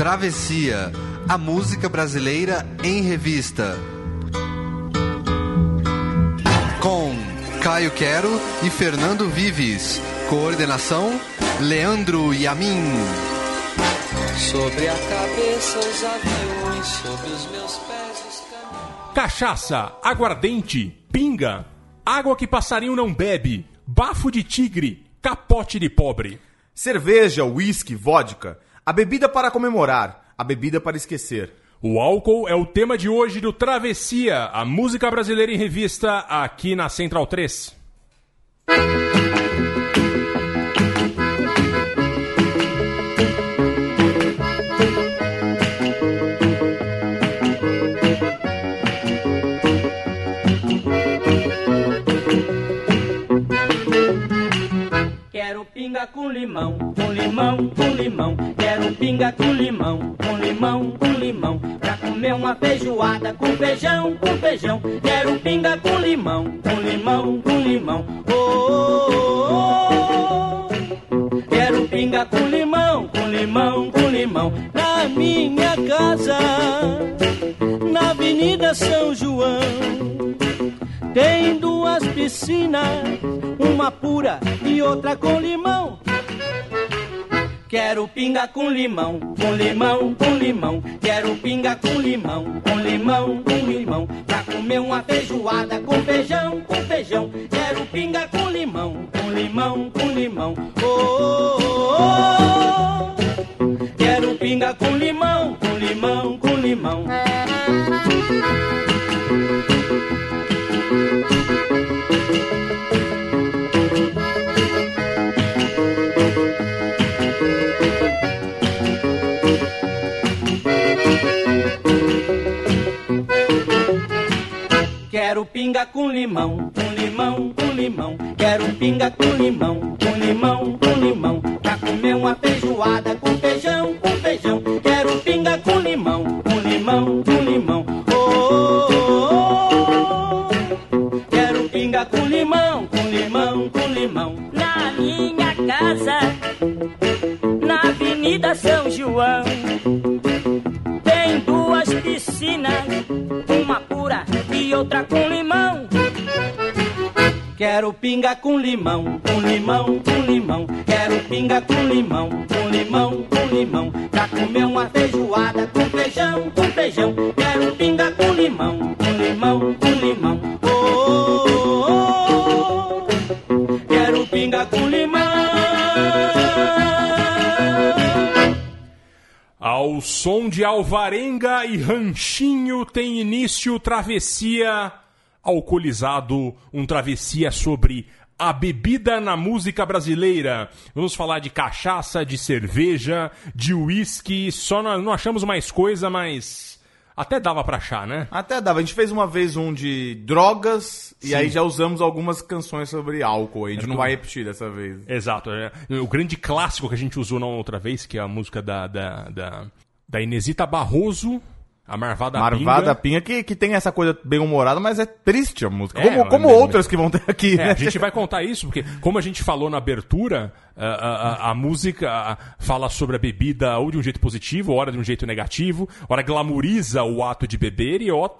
Travessia, a música brasileira em revista. Com Caio Quero e Fernando Vives. Coordenação: Leandro Yamin. Sobre a cabeça os aviões, sobre os meus pés os caminhos. Cachaça, aguardente, pinga, água que passarinho não bebe, bafo de tigre, capote de pobre. Cerveja, uísque, vodka. A bebida para comemorar, a bebida para esquecer. O álcool é o tema de hoje do Travessia, a música brasileira em revista, aqui na Central 3. Pinga com limão, com limão, com limão. Quero pinga com limão, com limão, com limão. Pra comer uma feijoada com feijão, com feijão. Quero pinga com limão, com limão, com limão. Oh, oh, oh. Quero pinga com limão, com limão, com limão. Na minha casa, na Avenida São João. Tem duas piscinas, uma pura e outra com limão. Quero pinga com limão, com limão, com limão. Quero pinga com limão, com limão, com limão. Pra comer uma feijoada com feijão, com feijão. Quero pinga com limão, com limão, com limão. Oh, oh, oh, oh. Quero pinga com limão, com limão, com limão. Com pinga com limão, com limão, com limão. Quero pinga com limão, com limão, com limão. Pra comer uma feijoada com feijão, com feijão. Quero pinga com limão, com limão, com limão. Oh, oh, oh, oh. Quero pinga com limão. Ao som de alvarenga e ranchinho tem início travessia alcoolizado, um travessia sobre a bebida na música brasileira. Vamos falar de cachaça, de cerveja, de uísque, só não achamos mais coisa, mas até dava pra achar, né? Até dava. A gente fez uma vez um de drogas e aí já usamos algumas canções sobre álcool. A gente não vai repetir dessa vez. Exato. é. O grande clássico que a gente usou na outra vez, que é a música da, da, da, da Inesita Barroso, a Marvada, Marvada Pinga. Pinha, que, que tem essa coisa bem humorada, mas é triste a música. É, como como mas- outras que vão ter aqui, É, né? a gente vai contar isso, porque como a gente falou na abertura, a, a- a- música fala sobre a bebida ou de um jeito positivo, hora de um jeito negativo, hora glamoriza o ato de beber e hora,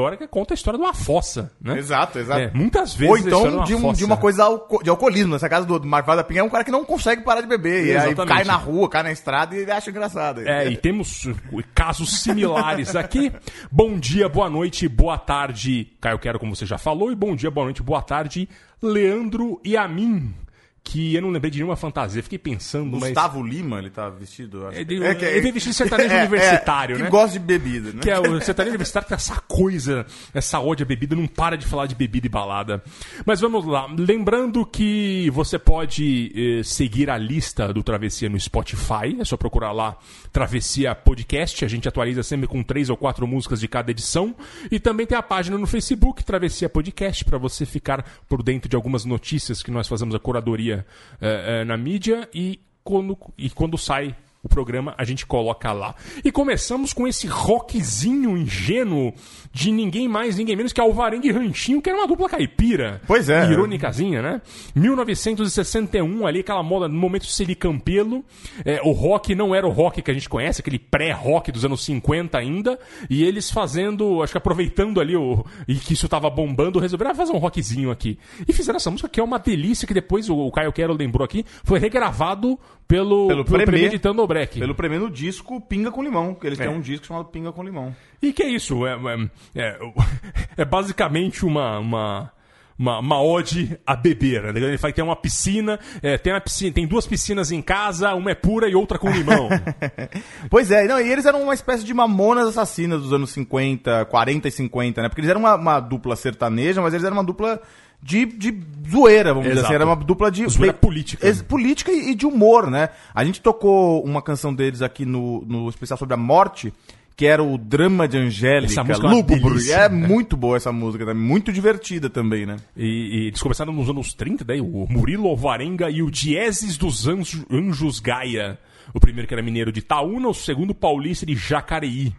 hora que conta a história de uma fossa, né? Exato, exato. É, muitas vezes Ou então de, um- fossa. de uma coisa alco- de alcoolismo. Nessa casa do Marvada Pinha é um cara que não consegue parar de beber. E aí cai na rua, cai na estrada e ele acha engraçado. É, e temos uh, casos similares aqui. Bom dia, boa noite, boa tarde, Caio Quero, como você já falou, e bom dia, boa noite, boa tarde, Leandro e a mim. Que eu não lembrei de nenhuma fantasia, fiquei pensando, mas. Gustavo Lima, ele tá vestido. acho. É, ele veio vestido de sertanejo universitário, que né? gosta de bebida, né? Que é o sertanejo universitário tem essa coisa, essa ódio à bebida, não para de falar de bebida e balada. Mas vamos lá. Lembrando que você pode eh, seguir a lista do Travessia no Spotify. É só procurar lá Travessia Podcast. A gente atualiza sempre com três ou quatro músicas de cada edição. E também tem a página no Facebook, Travessia Podcast, para você ficar por dentro de algumas notícias que nós fazemos a curadoria eh, eh, na mídia. E quando, e quando sai o programa a gente coloca lá. E começamos com esse rockzinho ingênuo de ninguém mais, ninguém menos que Alvarengue e Ranchinho, que era uma dupla caipira. Pois é. Irônicazinha, né? 1961, ali, aquela moda, no momento Selicampelo. É, o rock não era o rock que a gente conhece, aquele pré-rock dos anos 50 ainda. E eles fazendo, acho que aproveitando ali o. E que isso tava bombando, resolveram ah, fazer um rockzinho aqui. E fizeram essa música que é uma delícia, que depois o, o Caio Quero lembrou aqui, foi regravado pelo, Pelo pelo. Premeditando o Break. Pelo primeiro disco Pinga com Limão, que eles É. têm um disco chamado Pinga com Limão. E que é isso? É, é, é, é basicamente uma. uma... Uma, uma ode a beber, né? Ele fala que tem uma piscina, é, tem, uma piscina, tem duas piscinas em casa, uma é pura e outra com limão. Pois é, não, e eles eram uma espécie de mamonas assassinas dos anos 50, 40 e 50, né? Porque eles eram uma, uma dupla sertaneja, mas eles eram uma dupla de, de zoeira, vamos dizer Exato. assim. Era uma dupla de. Zoeira política. Ex- política e, e de humor, né? A gente tocou uma canção deles aqui no, no especial sobre a morte. Que era o drama de Angélica, Essa música é. É muito boa essa música, né? muito divertida também, né? E, e eles começaram nos anos 30, daí o Murilo Alvarenga e o Dieses dos Anjos, Anjos Gaia. O primeiro que era mineiro de Itaúna, o segundo paulista de Jacareí.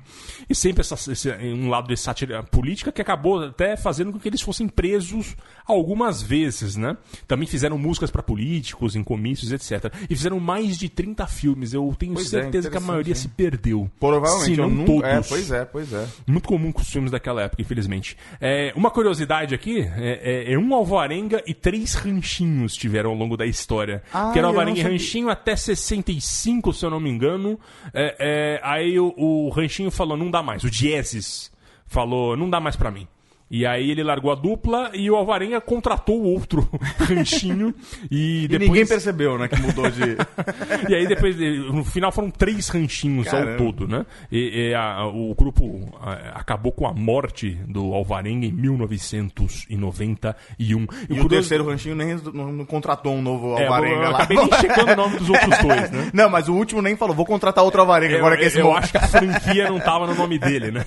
E sempre essa, esse, um lado de sátira política que acabou até fazendo com que eles fossem presos algumas vezes, né? Também fizeram músicas para políticos, em comícios, etc. E fizeram mais de 30 filmes. Eu tenho Pois é, certeza que a maioria se perdeu. Provavelmente. Se não nunca- todos. É, pois é, pois é. Muito comum com os filmes daquela época, infelizmente. É, uma curiosidade aqui, é, é- é um alvarenga e três ranchinhos tiveram ao longo da história. Ah, que era alvarenga e ranchinho até 65, se eu não me engano. É, é, aí o, o ranchinho falou, não dá mais. O Dieses falou, não dá mais pra mim. E aí ele largou a dupla e o Alvarenga contratou o outro ranchinho e E depois... ninguém percebeu, né, que mudou de. E aí depois, no final foram três ranchinhos Caramba. ao todo, né? E, e a- o grupo acabou com a morte do Alvarenga em 1991. E o curioso- terceiro ranchinho nem não, contratou um novo É, Alvarenga eu lá. acabei nem checando o nome dos outros dois, né? Não, mas o último nem falou, vou contratar outro Alvarenga agora que eu, esse eu acho que a franquia não tava no nome dele, né?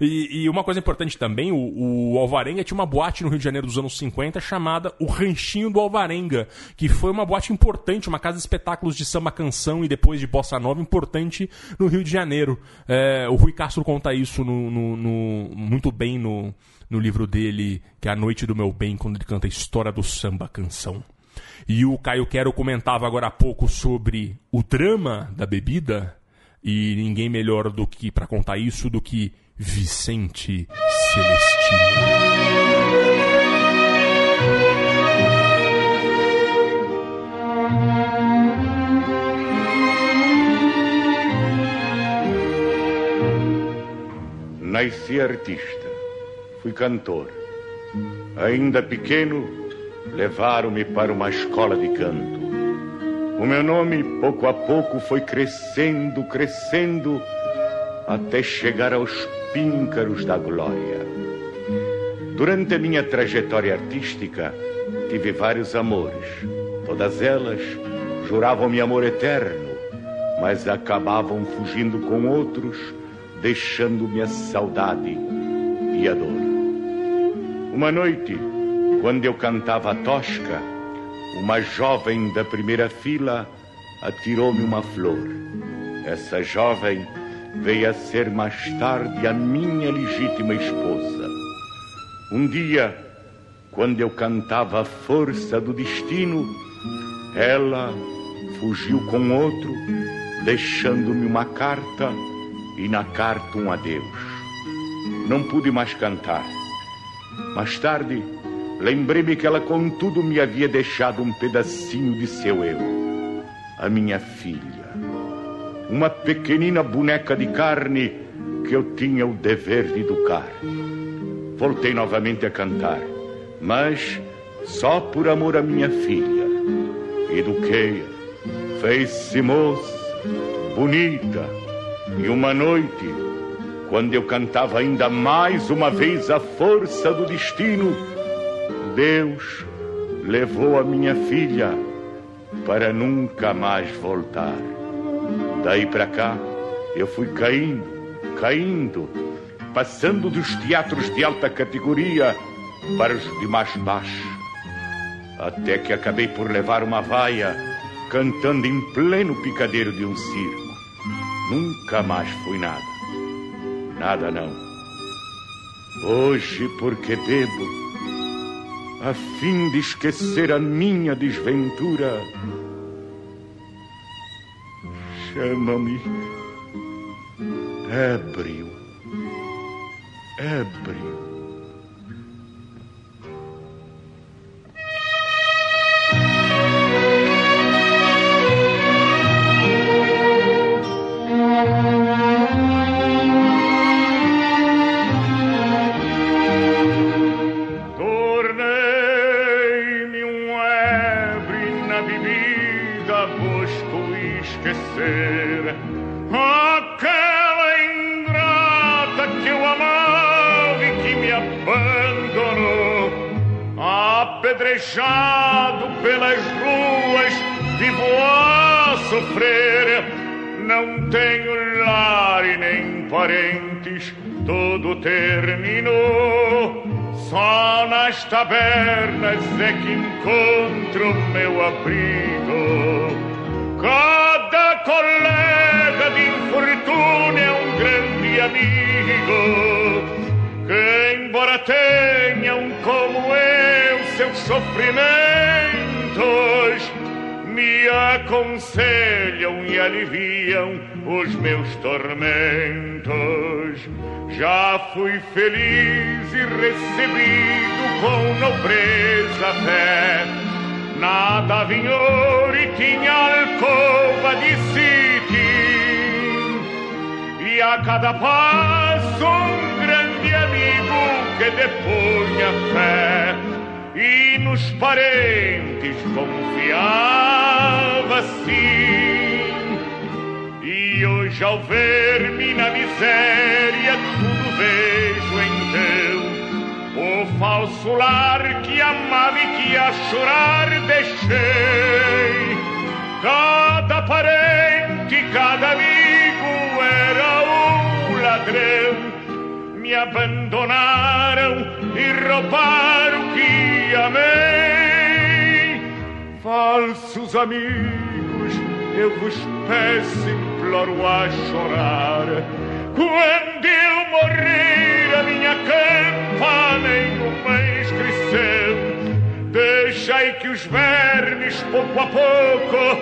E, e uma coisa importante também, o, o Alvarenga tinha uma boate no Rio de Janeiro dos anos 50 chamada o Ranchinho do Alvarenga, que foi uma boate importante, uma casa de espetáculos de samba canção e depois de bossa nova importante no Rio de Janeiro. É, o Rui Castro conta isso no- no- no- muito bem no, no livro dele, que é A Noite do Meu Bem, quando ele canta a história do samba canção. E o Caio Quero comentava agora há pouco sobre o drama da bebida, e ninguém melhor do que para contar isso do que Vicente Celestino. Nasci artista, fui cantor. Ainda pequeno, levaram-me para uma escola de canto. O meu nome, pouco a pouco, foi crescendo, crescendo, até chegar aos píncaros da glória. Durante a minha trajetória artística, tive vários amores. Todas elas juravam-me amor eterno, mas acabavam fugindo com outros, deixando-me a saudade e a dor. Uma noite, quando eu cantava a tosca, uma jovem da primeira fila atirou-me uma flor. Essa jovem veio a ser mais tarde a minha legítima esposa. Um dia, quando eu cantava a força do destino, ela fugiu com outro, deixando-me uma carta e na carta um adeus. Não pude mais cantar. Mais tarde, lembrei-me que ela, contudo, me havia deixado um pedacinho de seu eu. A minha filha. Uma pequenina boneca de carne que eu tinha o dever de educar. Voltei novamente a cantar, mas só por amor à minha filha. Eduquei-a, fez-se moça, bonita, e uma noite, quando eu cantava ainda mais uma vez a força do destino, Deus levou a minha filha para nunca mais voltar. Daí para cá, eu fui caindo, caindo, passando dos teatros de alta categoria para os de mais baixo, até que acabei por levar uma vaia cantando em pleno picadeiro de um circo. Nunca mais fui nada. Nada não. Hoje, porque bebo, a fim de esquecer a minha desventura, chama-me ébrio. Ébrio. Terminou. Só nas tabernas é que encontro meu abrigo. Cada colega de infortúnio é um grande amigo. Que, embora tenham como eu seus sofrimentos, me aconselham e aliviam os meus tormentos. Já fui feliz e recebido com nobreza até. Nada vinhor e tinha alcova de sítio. E a cada passo um grande amigo que depunha fé. E nos parentes confiava sim. Hoje ao ver-me na miséria tudo vejo então o falso lar que amava e que a chorar deixei. Cada parente, cada amigo era um ladrão. Me abandonaram e roubaram o que amei. Falsos amigos, eu vos peço, imploro a chorar. Quando eu morrer, a minha campa nenhuma inscrição. Deixai que os vermes, pouco a pouco,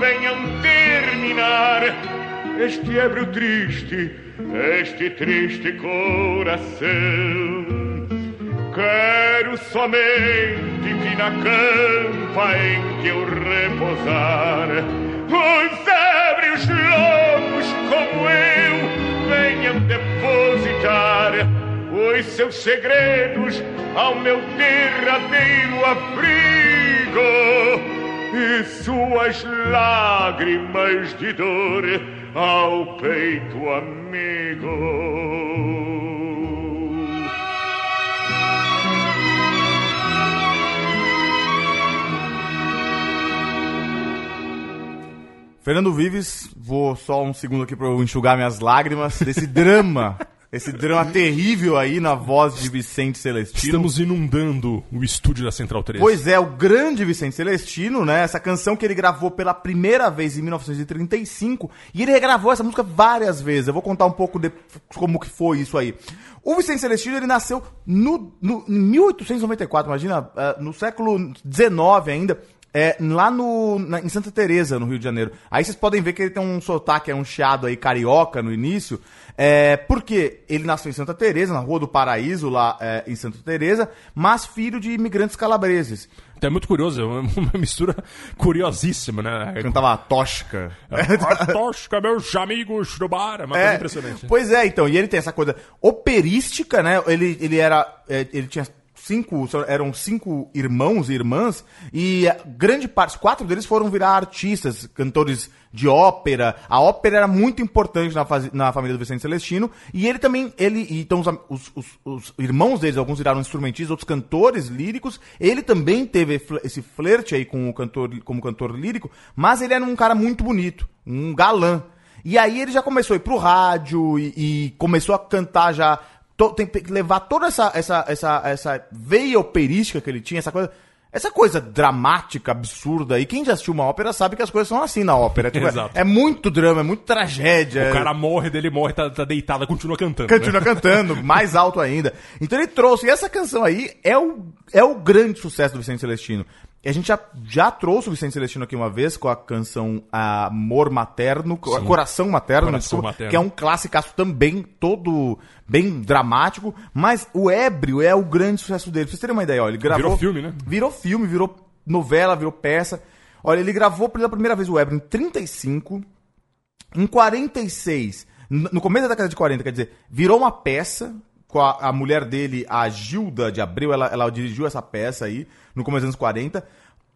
venham terminar este ébrio triste, este triste coração. Quero somente que na campa em que eu repousar, os ébrios lobos como eu venham depositar os seus segredos ao meu derradeiro abrigo e suas lágrimas de dor ao peito amigo. Fernando Vives, vou só um segundo aqui para eu enxugar minhas lágrimas desse drama, esse drama terrível aí na voz de Vicente Celestino. Estamos inundando o estúdio da Central 3. Pois é, o grande Vicente Celestino, né? Essa canção que ele gravou pela primeira vez em 1935 e ele regravou essa música várias vezes. Eu vou contar um pouco de como que foi isso aí. O Vicente Celestino, ele nasceu no, no, em 1894, imagina, eh, no século XIX ainda. É, lá no, na- em Santa Teresa, no Rio de Janeiro. Aí vocês podem ver que ele tem um sotaque, é um chiado aí carioca no início. É, porque ele nasceu em Santa Teresa, na Rua do Paraíso, lá é, em Santa Teresa, mas filho de imigrantes calabreses. Então é muito curioso, é uma, mistura curiosíssima, né? Cantava a Tosca. A tosca, meus amigos do bar. É uma coisa impressionante. Pois é, então, e ele tem essa coisa operística, né? Ele, ele era. é, Ele tinha cinco. Eram cinco irmãos e irmãs, e grande parte, quatro deles foram virar artistas, cantores de ópera. A ópera era muito importante na, fase- na família do Vicente Celestino, e ele também. Ele, então, os, os, os- os irmãos deles, alguns viraram instrumentistas, outros cantores líricos. Ele também teve esse flerte aí com o cantor, como cantor lírico, mas ele era um cara muito bonito, um galã. E aí ele já começou a ir pro rádio e, e começou a cantar já. To- tem que levar toda essa, essa, essa, essa veia operística que ele tinha, essa coisa. essa coisa dramática, absurda. E quem já assistiu uma ópera sabe que as coisas são assim na ópera. Tipo, é, é muito drama, é muito tragédia. O cara morre, dele morre, tá, tá deitado, continua cantando. Continua né? cantando, mais alto ainda. Então ele trouxe. E essa canção aí é o, é o grande sucesso do Vicente Celestino. E a gente já, já trouxe o Vicente Celestino aqui uma vez com a canção Amor Materno, co- Coração Materno, Coração desculpa, Materno. que é um clássicaço também, todo bem dramático. Mas o Ébrio é o grande sucesso dele. Pra vocês terem uma ideia, ó, ele gravou. Virou filme, né? Virou filme, virou novela, virou peça. Olha, ele gravou pela primeira vez o Ébrio em 35. Em 46, n- no começo da década de 40, quer dizer, virou uma peça com a, a mulher dele, a Gilda de Abreu, ela, ela dirigiu essa peça aí, no começo dos anos 40.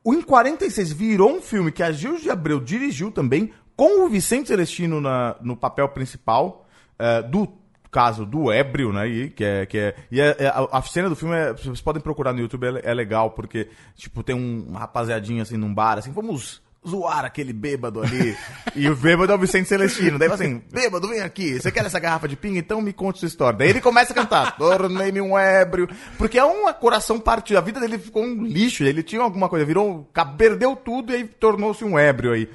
O em 46 virou um filme que a Gilda de Abreu dirigiu também, com o Vicente Celestino na- no papel principal, eh, do caso do ébrio, né? E, que é, que é, e é- é- a, cena do filme, é- vocês podem procurar no YouTube, é, é legal, porque, tipo, tem um uma rapaziadinha assim num bar, assim, vamos zoar aquele bêbado ali. e o bêbado é o Vicente Celestino. Daí fala assim, bêbado, vem aqui, você quer essa garrafa de pinga? Então me conte sua história. Daí ele começa a cantar, tornei-me um ébrio. Porque é um coração partido, a vida dele ficou um lixo, ele tinha alguma coisa, virou, perdeu tudo e aí tornou-se um ébrio aí.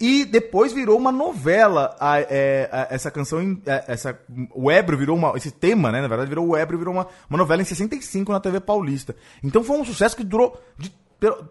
E depois virou uma novela, a- é, a- essa canção, é, essa, o Ébrio virou uma, esse tema, né, na verdade, virou o Ébrio, virou uma, uma novela em 65 na TV Paulista. Então foi um sucesso que durou de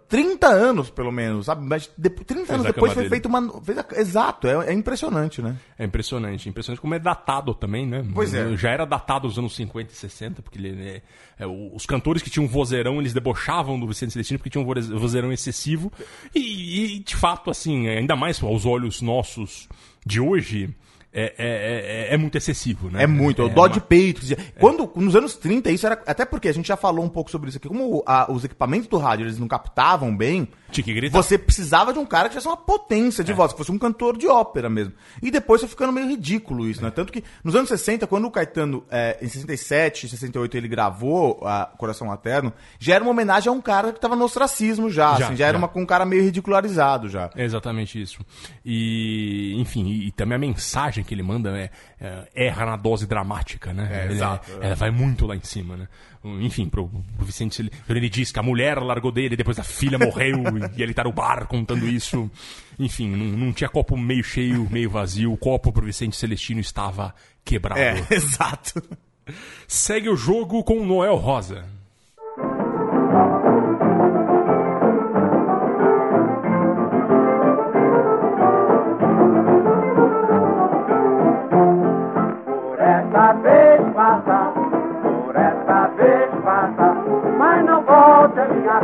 30 anos, pelo menos, sabe? Mas de, 30 anos a depois foi dele. feito uma... Fez a- exato, é, é impressionante, né? É impressionante, impressionante como é datado também, né? Pois é. Já era datado nos anos 50 e 60, porque ele, é- é, os cantores que tinham vozeirão, eles debochavam do Vicente Celestino porque tinham um voze- vozeirão excessivo. E, e, de fato, assim, ainda mais aos olhos nossos de hoje, é, é, é- é muito excessivo, né? É muito, é o É dó uma- de peito. dizer, Quando, nos anos 30, isso era. Até porque a gente já falou um pouco sobre isso aqui. Como a- os equipamentos do rádio eles não captavam bem, Tinha que gritar. você precisava de um cara que tivesse uma potência É. de voz, que fosse um cantor de ópera mesmo. E depois foi ficando meio ridículo isso, né? Tanto que nos anos 60, quando o Caetano, é, em 67, 68, ele gravou a Coração Materno, já era uma homenagem a um cara que tava no ostracismo já. Já, assim, já era já. Uma, um cara meio ridicularizado já. É exatamente isso. E, enfim, e, e também a mensagem que ele manda é, é erra na dose dramática, né? É, Ele exato. Ela vai muito lá em cima, né? Enfim, pro, pro Vicente, ele, diz que a mulher largou dele, depois a filha morreu e ele tá no bar contando isso. Enfim, não, não tinha copo meio cheio, meio vazio. O copo pro Vicente Celestino estava quebrado. É, exato. Segue o jogo com o Noel Rosa.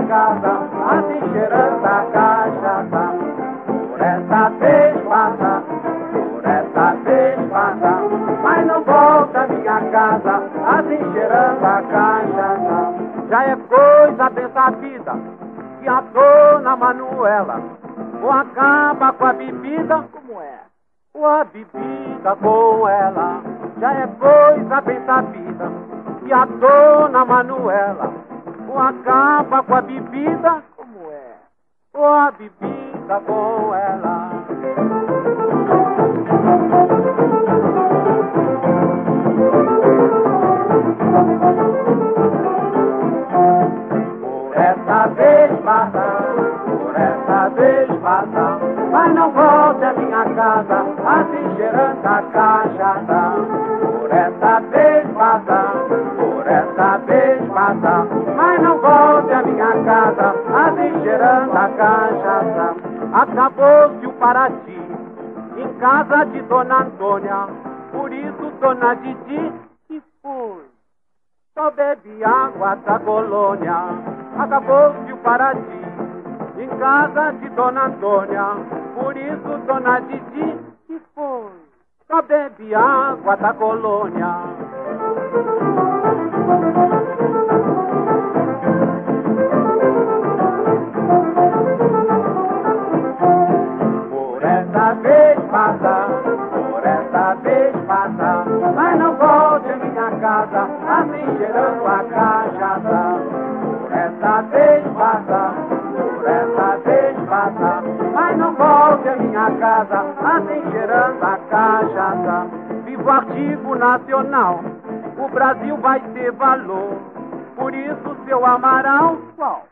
Casa, assim cheirando a cachaça. Por essa vez passa, por essa vez passa, mas não volta minha casa, assim cheirando a cachaça. Já é coisa dessa vida, que a dona Manuela, ou acaba com a bebida, como é? Ou a bebida com ela já é coisa bem sabida. E a dona Manuela ou acaba com a bebida, como é? Ou a bebida com ela. Por essa vez passa, por essa vez passa, mas não volte à minha casa, assim cheirando a cachaça. Por essa vez passa, por essa vez passa, Acabou-se o Paraty, em casa de Dona Antônia, por isso Dona Didi que foi. Só bebe água da colônia. Acabou-se o Paraty em casa de Dona Antônia. Por isso, Dona Didi, que foi? Só bebe água da colônia. Essa vez passa, por essa vez passa, mas não volte à minha casa, assim cheirando a cachaça. Por essa vez passa, por essa vez passa, mas não volte à minha casa, assim cheirando a cachaça. Viva o artigo nacional, o Brasil vai ter valor, por isso seu Amaral, qual?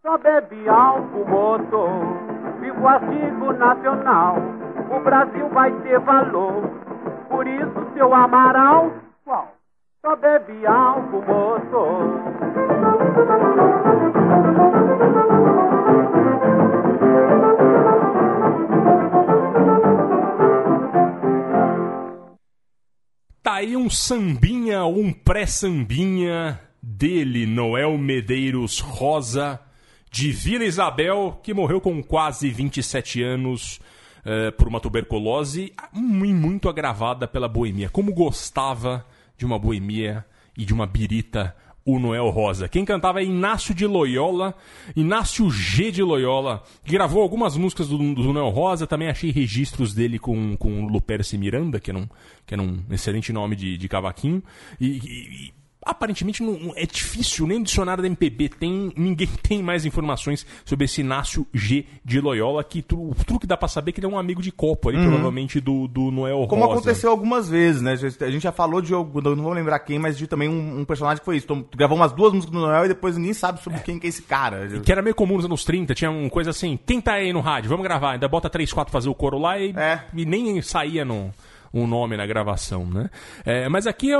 Só bebe álcool, vivo o artigo nacional. O Brasil vai ter valor, por isso seu Amaral, qual? Só bebe álcool, moço. Tá aí um sambinha, um pré-sambinha dele, Noel Medeiros Rosa, de Vila Isabel, que morreu com quase 27 anos eh, por uma tuberculose muito agravada pela boemia. Como gostava de uma boemia e de uma birita o Noel Rosa. Quem cantava é Inácio de Loyola, Inácio G de Loyola, que gravou algumas músicas do, do Noel Rosa, também achei registros dele com, com Luperce Miranda, que era um, que era um excelente nome de, de cavaquinho, e- e aparentemente não, é difícil, nem no dicionário da MPB tem, ninguém tem mais informações sobre esse Inácio G de Loyola, que o truque dá pra saber que ele é um amigo de copo ali, provavelmente do, do Noel Como Rosa. aconteceu algumas vezes, né? A gente já falou de, não vou lembrar quem, mas de também um, um personagem que foi isso. Então, tu gravou umas duas músicas do Noel e depois ninguém sabe sobre quem que é esse cara. Que era meio comum nos anos 30, tinha uma coisa assim, quem tá aí no rádio, vamos gravar, ainda bota 3, 4 fazer o coro lá e, É. e nem saía no, um nome na gravação, né? É, mas aqui é,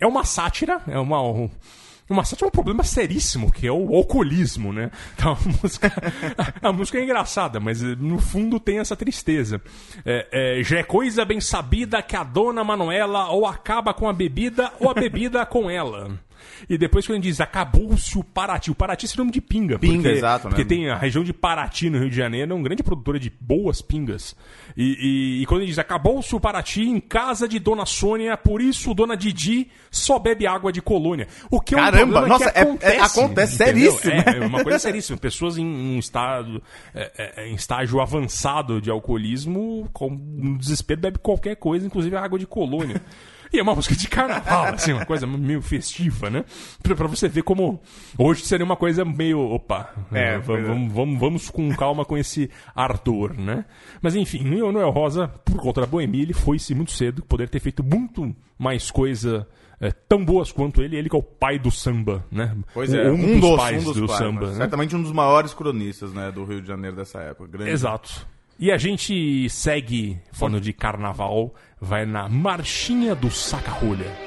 é uma sátira, é uma... Uma sátira é um problema seríssimo, que é o alcoolismo, né? Então a música, a música é engraçada, mas eh, no fundo tem essa tristeza. É, é, já é coisa bem sabida que a dona Manuela ou acaba com a bebida ou a bebida com ela. E depois quando ele diz acabou-se o Paraty, o Paraty é nome de pinga. Pinga, porque, exato, né? Porque tem a região de Paraty no Rio de Janeiro, é uma grande produtora de boas pingas. E, e- e quando ele diz acabou-se o Paraty em casa de Dona Sônia, por isso Dona Didi só bebe água de colônia. O que é um Caramba, problema nossa, que é- é- acontece. acontece entendeu? seríssimo. É, é uma coisa seríssima. Pessoas em um estado, é, é, em estágio avançado de alcoolismo, com no desespero, bebe qualquer coisa, inclusive água de colônia. E é uma música de carnaval, assim, uma coisa meio festiva, né? Pra, pra você ver como hoje seria uma coisa meio. Opa, É, é, pois é. vamos, vamos, vamos com calma com esse ardor, né? Mas enfim, o Noel Rosa, por conta da boemia, ele foi-se muito cedo, poder ter feito muito mais coisa. é, tão boas quanto ele, ele que é o pai do samba, né? Pois é, um, dos, pais do pais, samba, né? né? Certamente um dos maiores cronistas, né, do Rio de Janeiro dessa época. Grande. Exato. E a gente segue, falando de carnaval, vai na Marchinha do Saca-Rolha.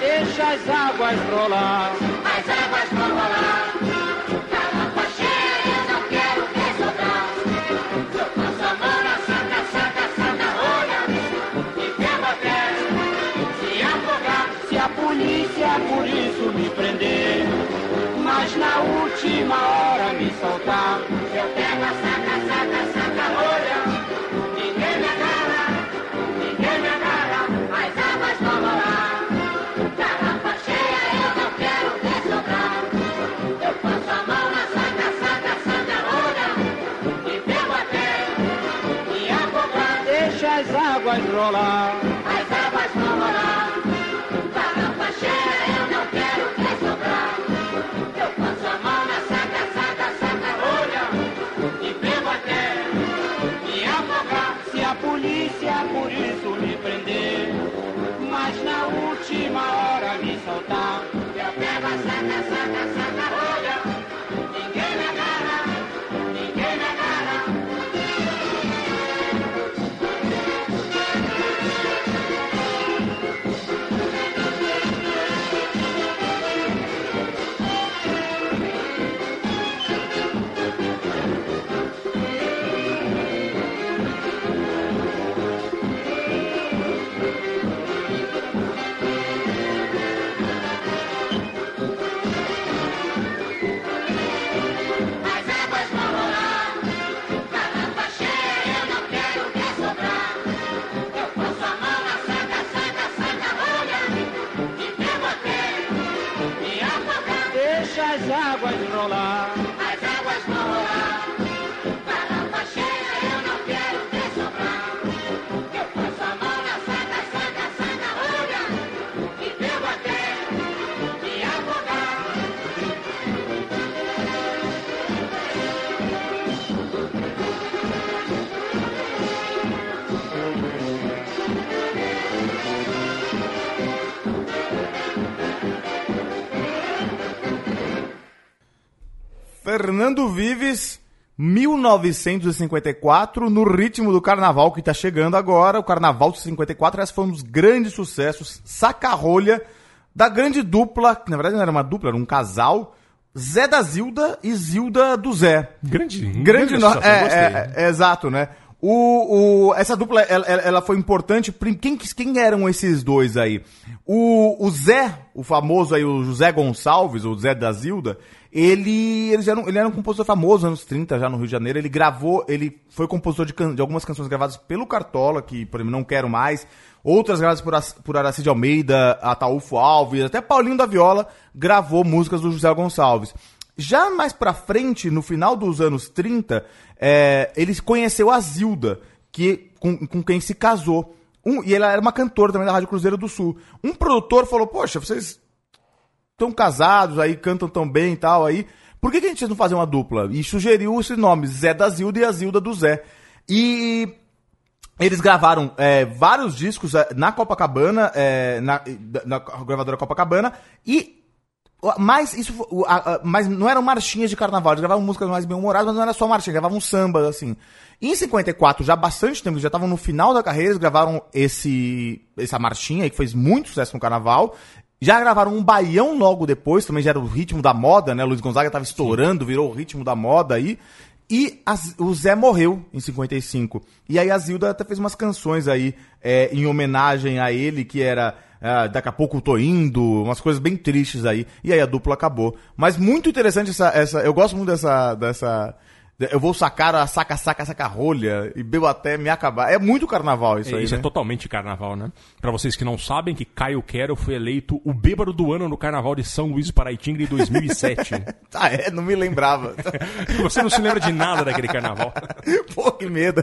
Deixa as águas rolar. Última hora me soltar, eu pego a saca, saca, saca, rolha. Ninguém me agarra, ninguém me agarra, as águas vão rolar. Garrafa cheia, eu não quero ver sobrar. Eu passo a mão na saca, saca, saca, rolha. E pego até me afogar. Deixa as águas rolar. Fernando Vives, 1954, no ritmo do carnaval que tá chegando agora. O carnaval de 54, esse foi um dos grandes sucessos. Saca-rolha da grande dupla, que na verdade não era uma dupla, era um casal. Zé da Zilda e Zilda do Zé. Grande, Grande, no... associação, é, gostei. é, é, exato, né? O, o, essa dupla, ela, ela- foi importante. Quem, quem eram esses dois aí? O, o Zé, o famoso aí, o José Gonçalves, o Zé da Zilda, ele, ele, já era um, ele era um compositor famoso, anos 30, já no Rio de Janeiro. Ele gravou, ele foi compositor de, can- de algumas canções gravadas pelo Cartola, que, por exemplo, Não Quero Mais. Outras gravadas por, por Aracide Almeida, Ataúfo Alves, até Paulinho da Viola gravou músicas do José Gonçalves. Já mais pra frente, no final dos anos 30, é, ele conheceu a Zilda, que, com, com quem se casou. Um- e ela era uma cantora também da Rádio Cruzeiro do Sul. Um produtor falou, poxa, vocês estão casados aí, cantam tão bem e tal aí. Por que, que a gente não fazer uma dupla? E sugeriu esse nome, Zé da Zilda e a Zilda do Zé. E eles gravaram é, vários discos é, na Copacabana, é, na, na gravadora Copacabana, e mas isso mas não eram marchinhas de carnaval, eles gravavam músicas mais bem-humoradas, mas não era só marchinha, gravavam samba, assim. Em 54, já bastante tempo, já estavam no final da carreira, eles gravaram esse, essa marchinha aí, que fez muito sucesso no carnaval. Já gravaram um baião logo depois, também já era o ritmo da moda, né? Luiz Gonzaga tava estourando, virou o ritmo da moda aí. E as- o Zé morreu em 55. E aí a Zilda até fez umas canções aí é, em homenagem a ele, que era ah, Daqui a pouco eu tô indo, umas coisas bem tristes aí. E aí a dupla acabou. Mas muito interessante essa. essa eu gosto muito dessa. dessa eu vou sacar a saca, saca, saca rolha e bebo até me acabar. É muito carnaval isso É, aí. Isso né? é totalmente carnaval, né? Pra vocês que não sabem, que Caio Quero foi eleito o bêbado do ano no carnaval de São Luís do Paraitinga em 2007. Ah, é? Não me lembrava. Você não se lembra de nada daquele carnaval. Pô, que medo.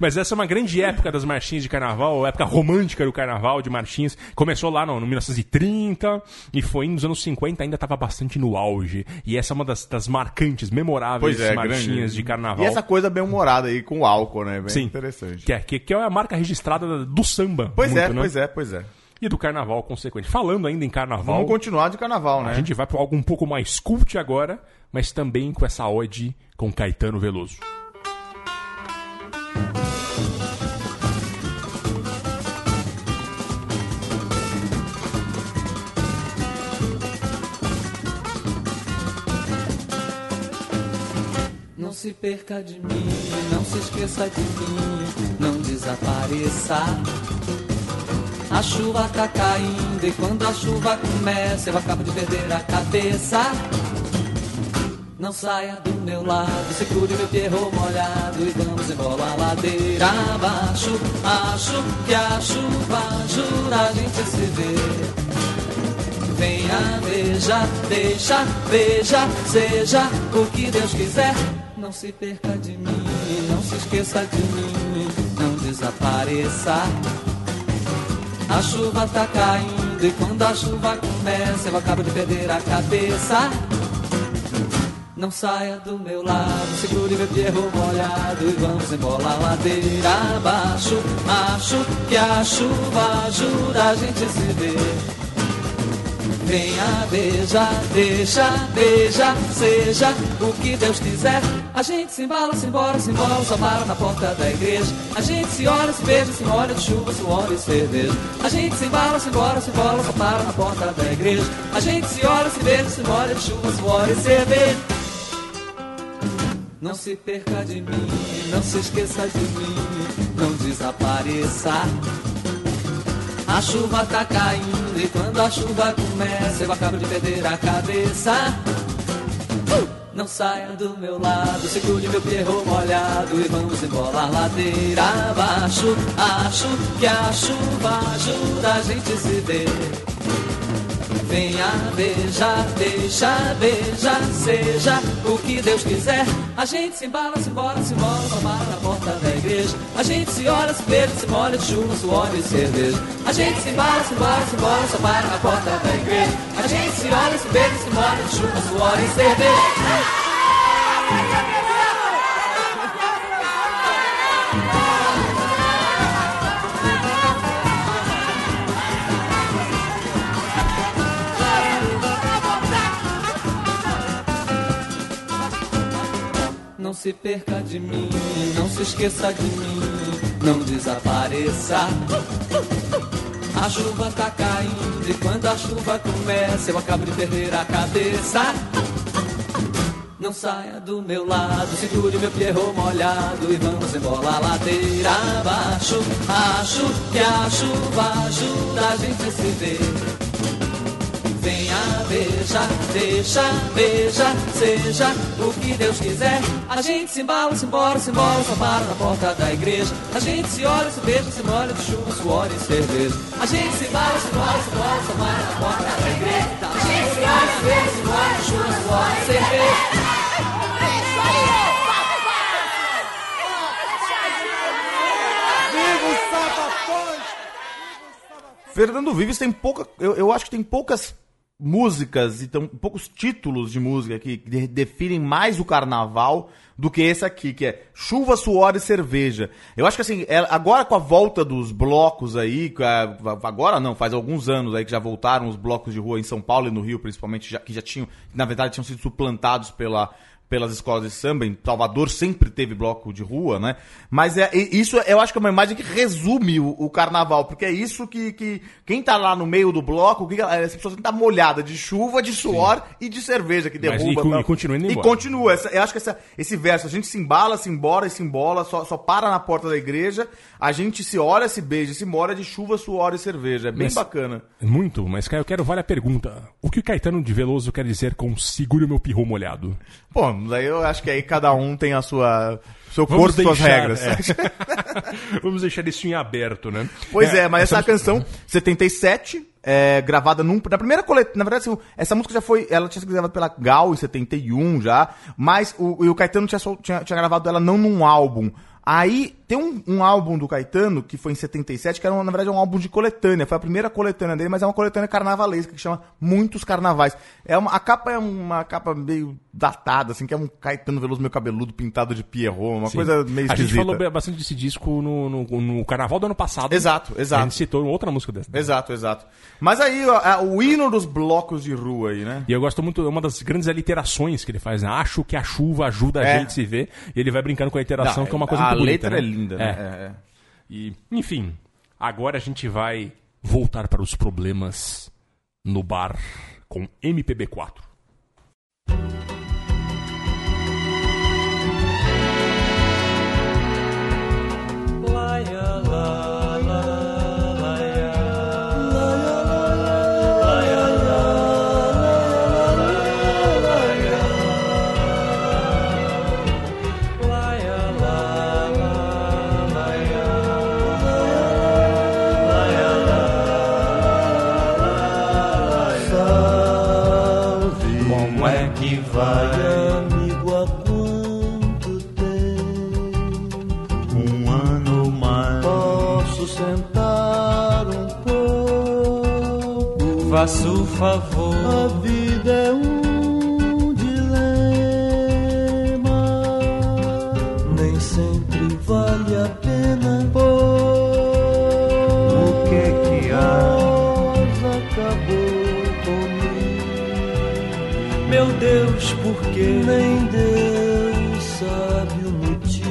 Mas essa é uma grande época das marchinhas de carnaval, época romântica do carnaval, de marchinhas. Começou lá no, no 1930 e foi nos anos 50, ainda estava bastante no auge. E essa é uma das, das marcantes, memoráveis Pois é, marchinhas grande. de carnaval. E essa coisa bem humorada aí com o álcool, né? Bem Sim. interessante. Que é, que, que é a marca registrada do samba. Pois é, muito, né? pois é, pois é. E do carnaval, consequente. Falando ainda em carnaval, Vamos continuar de carnaval, né? a gente vai para algo um pouco mais cult agora, mas também com essa ode com Caetano Veloso. Se perca de mim, não se esqueça de mim, não desapareça. A chuva tá caindo e quando a chuva começa eu acabo de perder a cabeça. Não saia do meu lado, segure meu pierro molhado e vamos embora a ladeira abaixo. Acho que a chuva ajuda a gente se ver. Venha, veja, deixa, veja, seja o que Deus quiser. Não se perca de mim, não se esqueça de mim, não desapareça. A chuva tá caindo e quando a chuva começa eu acabo de perder a cabeça. Não saia do meu lado, segure meu pierro molhado e vamos embora a ladeira abaixo. Acho que a chuva ajuda a gente se ver. Venha, beija, deixa, beija, seja o que Deus quiser. A gente se embala, se embora, se embora, só para na porta da igreja. A gente se olha, se beija, se molha de chuva, suor e cerveja. A gente se embala, se embora, se embora, só para na porta da igreja. A gente se olha, se beija, se molha de chuva, suor e cerveja. Não se perca de mim, não se esqueça de mim, não desapareça. A chuva tá caindo e quando a chuva começa eu acabo de perder a cabeça. Uh! Não saia do meu lado, segure meu perro molhado e vamos embora a ladeira abaixo. Acho que a chuva ajuda a gente se ver. Venha, beija, deixa, beija, seja o que Deus quiser. A gente se embala, se embora, se embora, para na porta da igreja. A gente se olha, se beija, se molha de chuva, suor e cerveja. A gente se embala, se embora, se embora, só na porta da igreja. A gente se olha, se beija, se molha de chuva, suor e cerveja. Se perca de mim, não se esqueça de mim, não desapareça. A chuva tá caindo e quando a chuva começa eu acabo de perder a cabeça. Não saia do meu lado, segure meu pierro molhado e vamos embora ladeira abaixo. Acho que a chuva ajuda a gente a se ver. Venha, veja, deixa, beija, seja o que Deus quiser. A gente se embala, se embora, se embora, só para na porta da igreja. A gente se olha, se beija, se molha de chuva, suor e cerveja. A gente se embala, se embora, se embora, só para na porta da igreja. A gente se olha, se beija, se molha de chuva, suor e cerveja. Fernando Vives tem pouca. Eu, eu acho que tem poucas músicas e tão, poucos títulos de música que de- definem mais o carnaval do que esse aqui, que é Chuva, Suor e Cerveja. Eu acho que assim, é- agora com a volta dos blocos aí, agora não, faz alguns anos aí que já voltaram os blocos de rua em São Paulo e no Rio, principalmente, já, que já tinham, na verdade, tinham sido suplantados pela pelas escolas de samba, em Salvador sempre teve bloco de rua, né? Mas é, e- isso eu acho que é uma imagem que resume o, o carnaval, porque é isso que, que quem tá lá no meio do bloco, que, essa pessoa tá molhada de chuva, de suor e de cerveja que Mas derruba. e con- tal. e continua indo E embora. continua. Essa- eu acho que essa- esse verso, a gente se embala, se embora e se embola, só, só para na porta da igreja, a gente se olha, se beija, se mora de chuva, suor e cerveja. É bem Mas- bacana. Muito, mas Caio, eu quero vale a pergunta. O que o Caetano de Veloso quer dizer com segure o meu pirro molhado? Daí eu acho que aí cada um tem a sua seu corpo e suas regras. é. Vamos deixar isso em aberto, né? Pois é, mas essa essa canção, 77, é, gravada num, na primeira coletânea. Na verdade, assim, essa música já foi. Ela tinha sido gravada pela Gal em 71 já, mas o, o Caetano tinha, tinha, tinha gravado ela não num álbum. Aí tem um, um álbum do Caetano, que foi em 77, que era, na verdade, um álbum de coletânea. Foi a primeira coletânea dele, mas é uma coletânea carnavalesca, que chama Muitos Carnavais. É uma, a capa é uma capa meio datada, assim, que é um Caetano Veloso meio cabeludo, pintado de Pierrot, uma Sim. coisa meio A gente esquisita. falou bastante desse disco no, no, no carnaval do ano passado. Exato, exato. A gente citou outra música dessa. Exato, exato. Mas aí, é o hino dos blocos de rua aí, né? E eu gosto muito, é uma das grandes aliterações que ele faz, né? Acho que a chuva ajuda a É. gente a se ver. E ele vai brincando com a literação, Não, que é uma coisa a muito bonita. letra né? é linda, né? É, é. E, enfim, agora a gente vai voltar para os problemas no bar com MPB4. Faça o favor. A vida é um dilema, nem sempre vale a pena. O que é que há? acabou comigo. Meu Deus, por quê? Nem Deus sabe o motivo.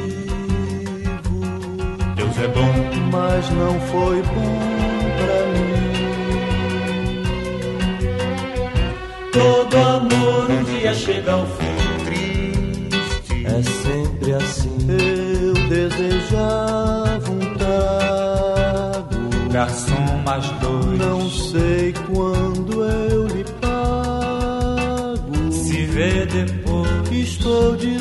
Deus é bom. mas não foi bom Todo amor um dia chega ao fim. Triste. É sempre assim. Eu desejava um trago. Garçom mais dois. Não sei quando eu lhe pago. Se vê depois. Estou desempregado.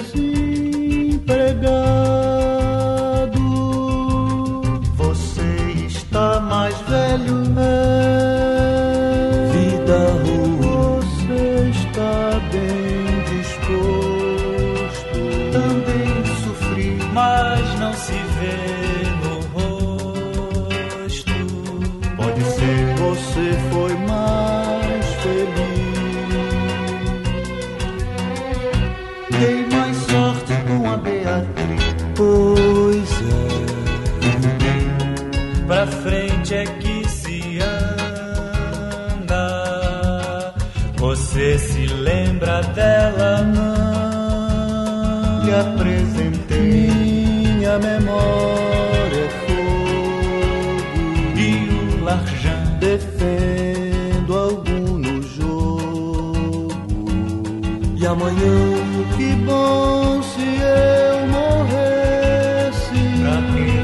Amanhã, que bom se eu morresse.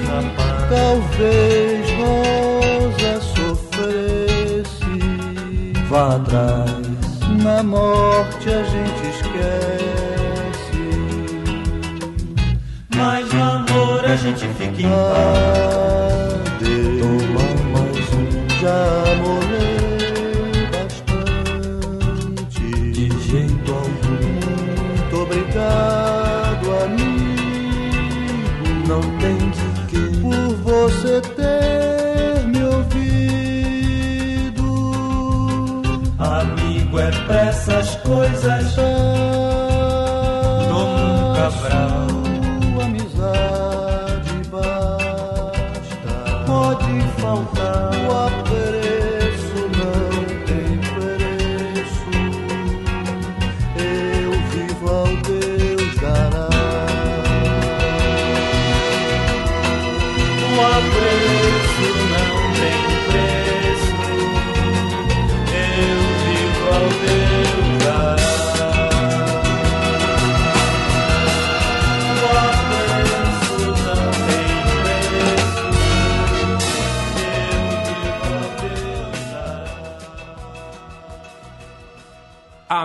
pra. Talvez Rosa sofresse. Vá atrás, na morte a gente esquece. Mas no amor a gente fica em paz. Toma mais um, já molhei Pra essas coisas.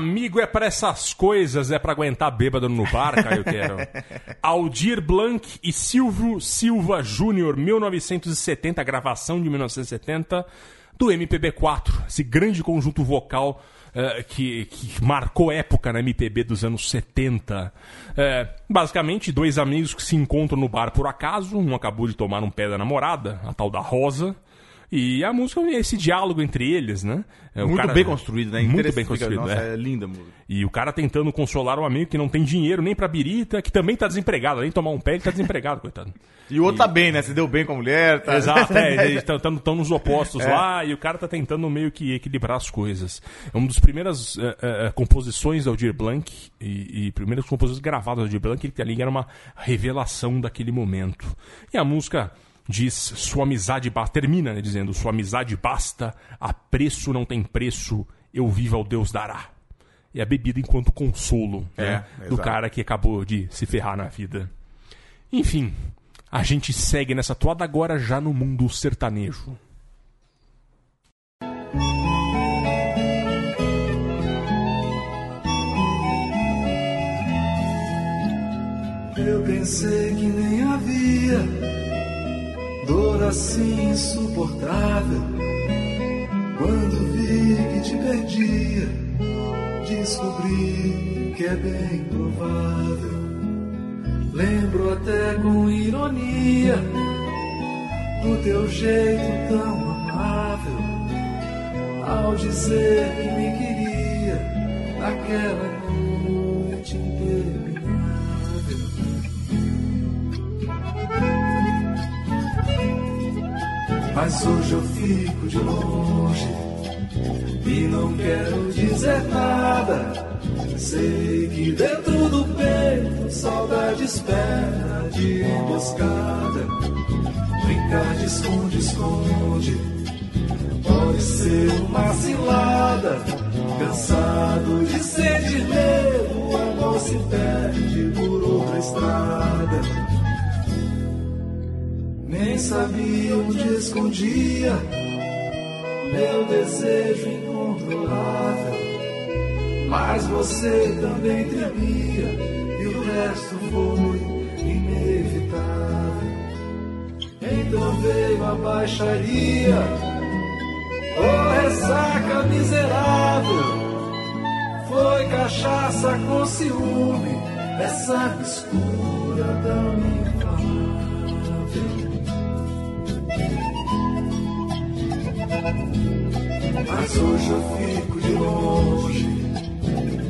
Amigo é pra essas coisas, é pra aguentar bêbado no bar, Caio Quero. Aldir Blanc e Silvio Silva Júnior, 1970, gravação de 1970, do MPB4, esse grande conjunto vocal eh, que, que marcou época na MPB dos anos 70. Eh, basicamente, dois amigos que se encontram no bar por acaso, um acabou de tomar um pé da namorada, a tal da Rosa. E a música é esse diálogo entre eles, né? É, Muito cara- bem construído, né? Muito bem construído, Nossa, é. é linda a música. E o cara tentando consolar um amigo que não tem dinheiro nem pra birita, que também tá desempregado. Além de tomar um pé, ele tá desempregado, coitado. E o outro tá bem, né? Se deu bem com a mulher, tá... Exato, é, eles estão nos opostos É. lá e o cara tá tentando meio que equilibrar as coisas. É uma das primeiras eh, eh, composições do Aldir Blanc e, e primeiras composições gravadas do Aldir Blanc, ele que ali era uma revelação daquele momento. E a música diz sua amizade basta, termina né, dizendo sua amizade basta, a preço não tem preço, eu vivo ao Deus dará. E a bebida enquanto consolo né, É, do cara que acabou de se ferrar na vida. Enfim, a gente segue nessa toada agora já no mundo sertanejo. Eu pensei que nem dor assim insuportável. Quando vi que te perdia, descobri que é bem provável. Lembro até com ironia do teu jeito tão amável ao dizer que me queria naquela Mas hoje eu fico de longe e não quero dizer nada. Sei que dentro do peito saudade espera de emboscada. Brincar de esconde, esconde pode ser uma cilada. Cansado de sentir medo, o amor se perde por outra estrada. Nem sabia onde escondia meu desejo incontrolável. Mas você também tremia e o resto foi inevitável. Então veio a baixaria, oh ressaca miserável. Foi cachaça com ciúme, essa mistura tão inflamável. Mas hoje eu fico de longe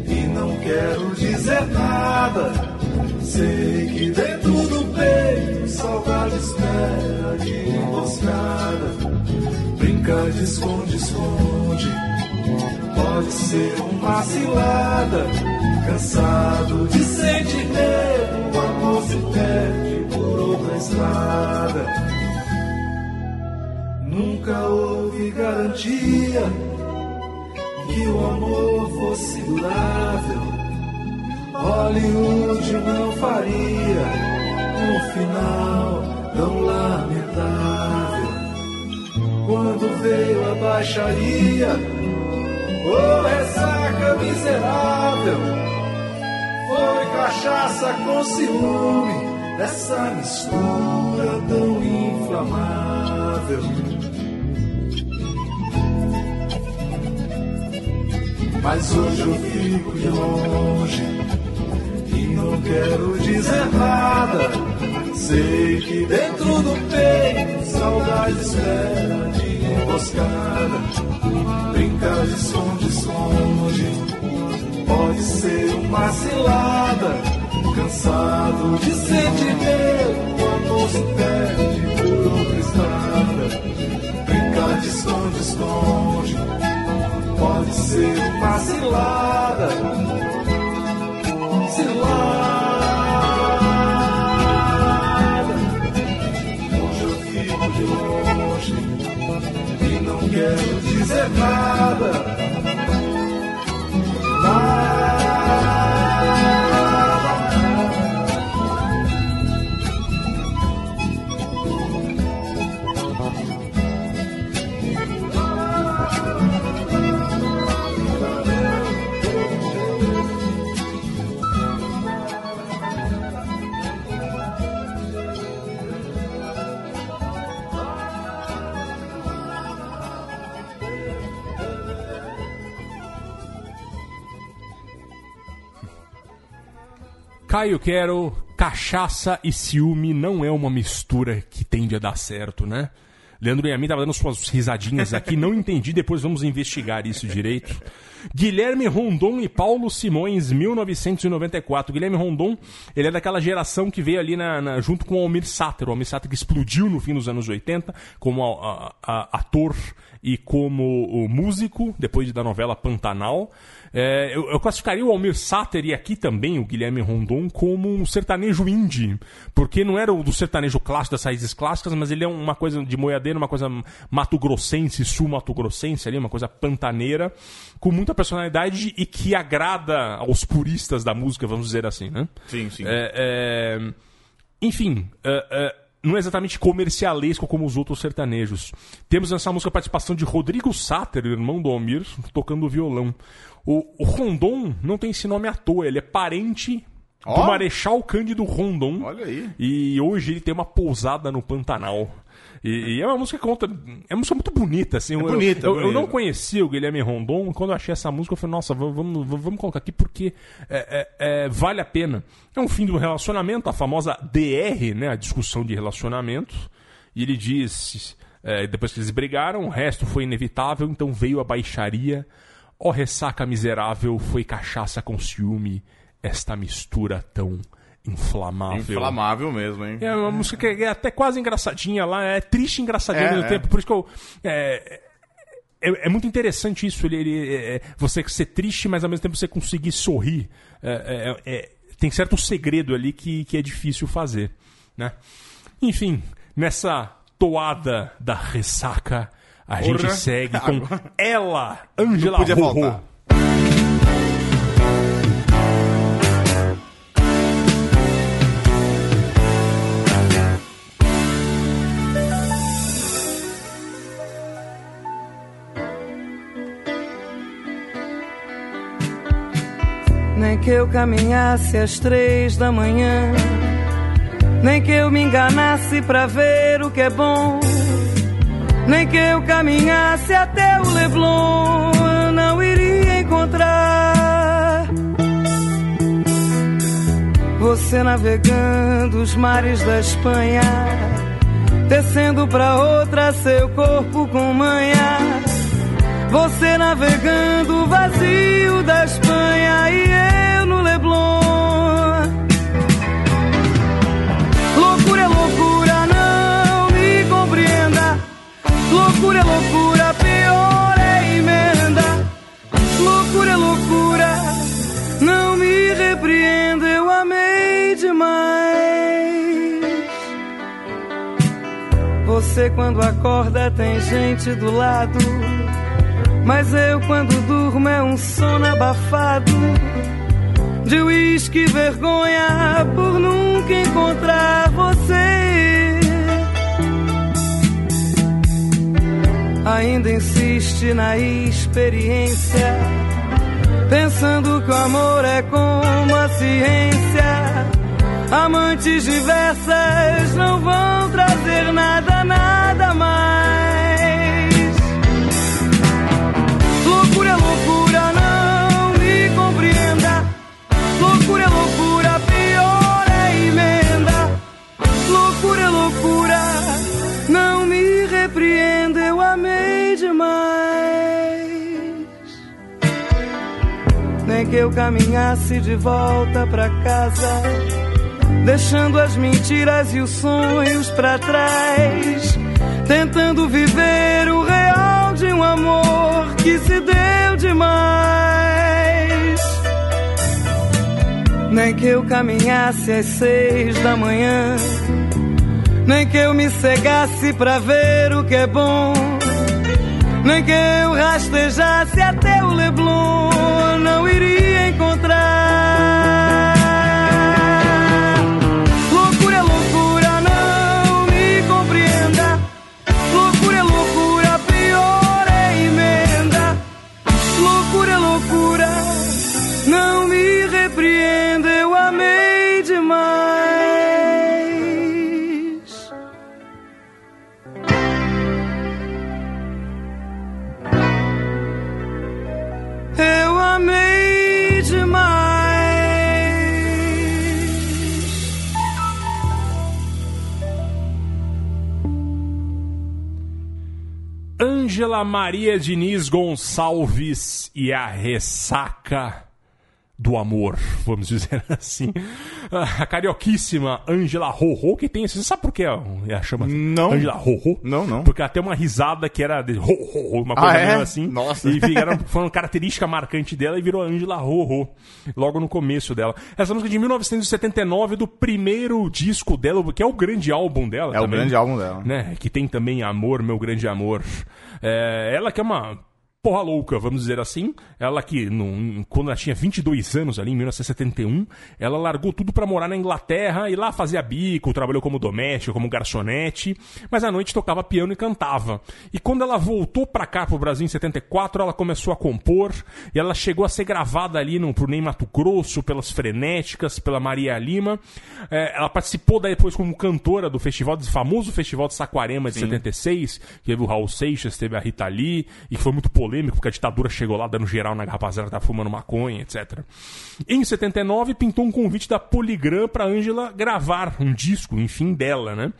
e não quero dizer nada. Sei que dentro do peito saudade espera de emboscada. Brincar de esconde, esconde Pode ser uma cilada, cansado de sentir medo, o amor se perde por outra estrada. Nunca houve garantia que o amor fosse durável. Hollywood não faria um final tão lamentável. Quando veio a baixaria, oh ressaca miserável, foi cachaça com ciúme, essa mistura tão inflamável. Mas hoje eu fico de longe e não quero dizer nada. Sei que dentro do peito saudade espera de emboscada. Brincar de esconde-esconde pode ser uma cilada. Cansado de sentir medo, o amor se perde por outra estrada. Brincar de esconde-esconde pode ser uma cilada. Cilada. Caio Quero, cachaça e ciúme não é uma mistura que tende a dar certo, né? Leandro Yamin tava dando suas risadinhas aqui, não entendi, depois vamos investigar isso direito. Guilherme Rondon e Paulo Simões, 1994. Guilherme Rondon, ele é daquela geração que veio ali na, na- junto com o Almir Sater. O Almir Sater que explodiu no fim dos anos 80 como a- a- a- ator e como músico, depois de da novela Pantanal. É, eu, eu classificaria o Almir Sater e aqui também o Guilherme Rondon como um sertanejo indie, porque não era o do sertanejo clássico das raízes clássicas, mas ele é uma coisa de moiadeiro, uma coisa mato-grossense, sul-mato-grossense ali, uma coisa pantaneira, com muita personalidade e que agrada aos puristas da música, vamos dizer assim, né? Sim, sim. É, é, Enfim, é, é, não é exatamente comercialesco como os outros sertanejos. Temos nessa música a participação de Rodrigo Sater, irmão do Almir, tocando violão. O, o Rondon não tem esse nome à toa, ele é parente Ó. do Marechal Cândido Rondon. Olha aí. E hoje ele tem uma pousada no Pantanal. E, e é uma música que conta. É uma música muito bonita, assim. eu, bonita, eu, eu não conhecia o Guilherme Rondon. Quando eu achei essa música, eu falei, nossa, vamos, vamos, colocar aqui porque é, é, é, vale a pena. É um fim do relacionamento, a famosa DR, né? A discussão de relacionamento. E ele diz. é, depois que eles brigaram, o resto foi inevitável, então veio a baixaria. Ó ressaca miserável, foi cachaça com ciúme, esta mistura tão inflamável. Inflamável mesmo, hein? É uma música que é até quase engraçadinha lá, é triste e engraçadinha É, ao mesmo é. tempo. Por isso que eu. É, é, é muito interessante isso, ele, ele- é, você ser triste, mas ao mesmo tempo você conseguir sorrir. É, é, é, tem certo segredo ali que, que é difícil fazer. Né? Enfim, nessa toada da ressaca, a gente Porra. segue com ela, Angela podia Rorô. Que eu caminhasse às três da manhã, nem que eu me enganasse pra ver o que é bom, nem que eu caminhasse até o Leblon, eu não iria encontrar você navegando os mares da Espanha, descendo pra outra seu corpo com manha. Você navegando o vazio da Espanha e eu Leblon. Loucura é loucura, não me compreenda. Loucura é loucura, pior é emenda. Loucura é loucura, não me repreenda. Eu amei demais. Você quando acorda tem gente do lado. Mas eu quando durmo é um sono abafado. De uísque vergonha por nunca encontrar você. Ainda insiste na experiência. Pensando que o amor é como a ciência. Amantes diversas não vão trazer nada, nada mais. Que eu caminhasse de volta pra casa deixando as mentiras e os sonhos para trás, tentando viver o real de um amor que se deu demais. Nem que eu caminhasse às seis da manhã, nem que eu me cegasse pra ver o que é bom, nem que eu rastejasse até o Leblon, não iria encontrar. Maria Diniz Gonçalves e a ressaca do amor, vamos dizer assim. A carioquíssima Ângela Rorô, que tem. Você sabe por que ela chama assim? Não. Ângela Rorô? Não, não. Porque ela tem uma risada que era de ro, ro, ro, uma coisa Ah, é? assim. Nossa. E vieram, foi uma característica marcante dela e virou Ângela Rorô, logo no começo dela. Essa música é de 1979, do primeiro disco dela, que é o grande álbum dela. É o também, grande álbum dela. Né? Que tem também Amor, Meu Grande Amor. É, ela que é uma porra louca, vamos dizer assim. Ela que, quando ela tinha 22 anos, ali em 1971, ela largou tudo pra morar na Inglaterra e lá fazia bico, trabalhou como doméstica, como garçonete, mas à noite tocava piano e cantava. E quando ela voltou pra cá, pro Brasil, em 74, ela começou a compor e ela chegou a ser gravada ali no, pro Ney Mato Grosso, pelas Frenéticas, pela Maria Lima. É, ela participou daí depois como cantora do festival, do famoso Festival de Saquarema de 76, que teve o Raul Seixas, teve a Rita Lee, e que foi muito polêmico, porque a ditadura chegou lá dando geral na rapaziada que tá fumando maconha, etc. Em 79, pintou um convite da Poligram pra Ângela gravar um disco, enfim, dela, né?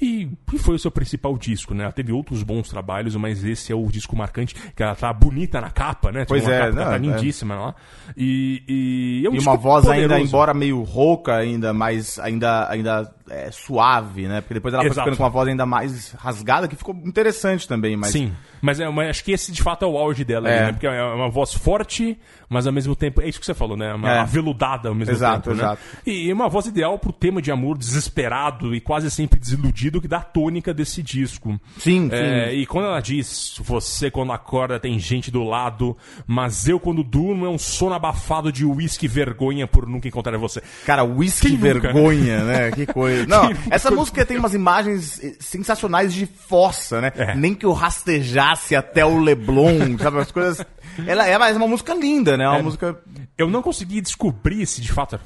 E, e foi o seu principal disco, né? Ela teve outros bons trabalhos, mas esse é o disco marcante, que ela tá bonita na capa, né? Tem Pois uma é, capa não, tá é. lindíssima lá. E, e, é um E uma voz ainda, poderoso. embora meio rouca, ainda mais, ainda, ainda é, suave, né? Porque depois ela foi Exato. ficando com uma voz ainda mais rasgada, que ficou interessante também, mas... Sim, mas, é, mas acho que esse de fato é o auge dela, É. né? Porque é uma voz forte, mas ao mesmo tempo. É isso que você falou, né? Uma É. aveludada ao mesmo Exato, tempo. exato. Né? E uma voz ideal pro tema de amor desesperado e quase sempre desiludido que dá a tônica desse disco. Sim, É, sim. e quando ela diz, você quando acorda tem gente do lado, mas eu quando durmo é um sono abafado de uísque vergonha por nunca encontrar você. Cara, Quem nunca, vergonha, né? Que coisa. Não, essa música tem umas imagens eh, sensacionais de fossa, né? É. Nem que eu rastejasse até o Leblon, sabe? As coisas. Ela é uma música linda, né? É uma É. música. Eu não consegui descobrir se de fato